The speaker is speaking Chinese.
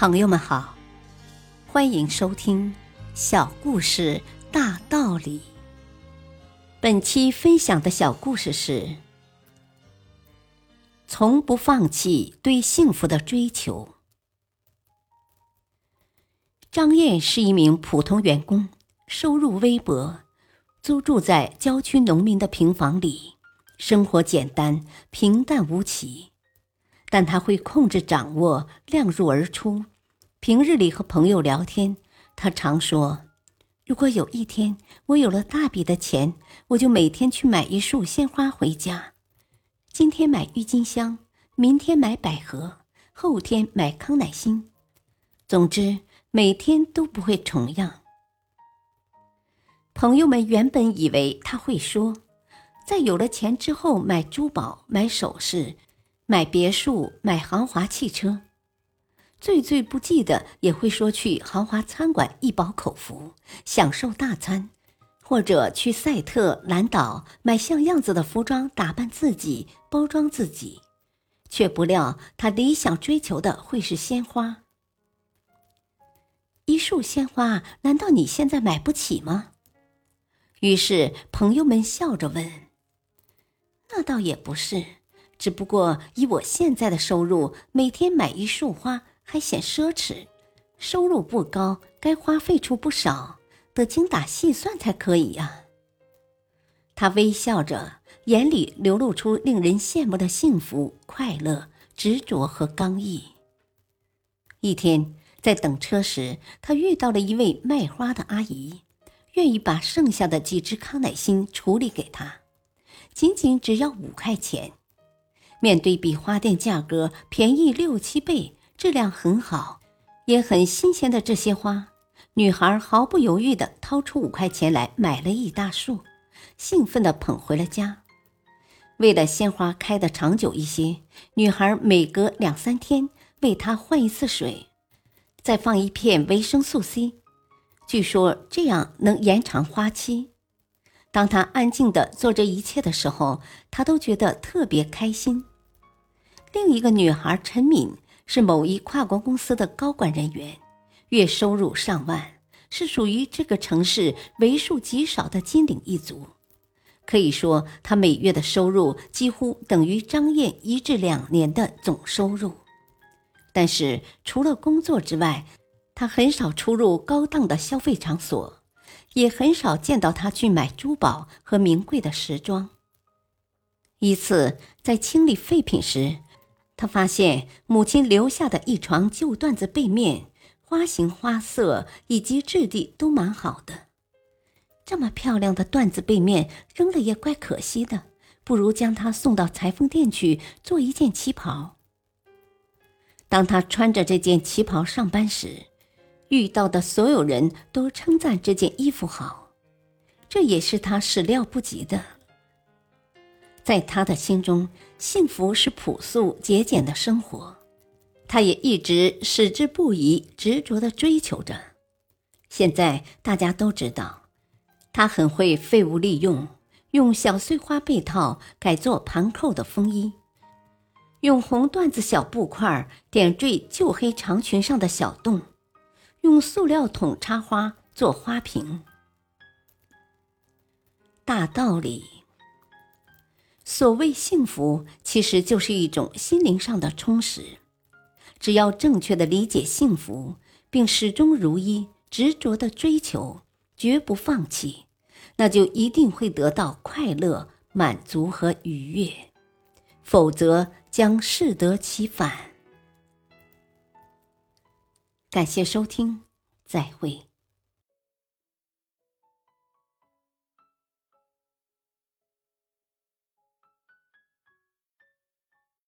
朋友们好，欢迎收听《小故事大道理》。本期分享的小故事是：从不放弃对幸福的追求。张燕是一名普通员工，收入微薄，租住在郊区农民的平房里，生活简单平淡无奇。但他会控制、掌握，量入而出。平日里和朋友聊天，他常说：“如果有一天我有了大笔的钱，我就每天去买一束鲜花回家。今天买郁金香，明天买百合，后天买康乃馨。总之，每天都不会重样。”朋友们原本以为他会说，在有了钱之后买珠宝、买首饰。买别墅，买豪华汽车，最最不济的也会说去豪华餐馆一饱口福，享受大餐，或者去赛特兰岛买像样子的服装打扮自己，包装自己，却不料他理想追求的会是鲜花。一束鲜花，难道你现在买不起吗？于是朋友们笑着问：“那倒也不是。”只不过以我现在的收入，每天买一束花还显奢侈。收入不高，该花费出不少，得精打细算才可以呀。他微笑着，眼里流露出令人羡慕的幸福、快乐、执着和刚毅。一天在等车时，他遇到了一位卖花的阿姨，愿意把剩下的几只康乃馨处理给他，仅仅只要五块钱。面对比花店价格便宜六七倍、质量很好、也很新鲜的这些花，女孩毫不犹豫地掏出五块钱来买了一大束，兴奋地捧回了家。为了鲜花开得长久一些，女孩每隔两三天为它换一次水，再放一片维生素 C，据说这样能延长花期。当她安静地做这一切的时候，她都觉得特别开心。另一个女孩陈敏是某一跨国公司的高管人员，月收入上万，是属于这个城市为数极少的金领一族。可以说，她每月的收入几乎等于张燕一至两年的总收入。但是，除了工作之外，她很少出入高档的消费场所，也很少见到她去买珠宝和名贵的时装。一次，在清理废品时，他发现母亲留下的一床旧缎子被面，花型、花色以及质地都蛮好的。这么漂亮的缎子被面扔了也怪可惜的，不如将它送到裁缝店去做一件旗袍。当他穿着这件旗袍上班时，遇到的所有人都称赞这件衣服好，这也是他始料不及的。在他的心中，幸福是朴素节俭的生活，他也一直矢志不移、执着的追求着。现在大家都知道，他很会废物利用，用小碎花被套改做盘扣的风衣，用红缎子小布块点缀旧黑长裙上的小洞，用塑料桶插花做花瓶。大道理。所谓幸福，其实就是一种心灵上的充实。只要正确的理解幸福，并始终如一、执着的追求，绝不放弃，那就一定会得到快乐、满足和愉悦。否则将适得其反。感谢收听，再会。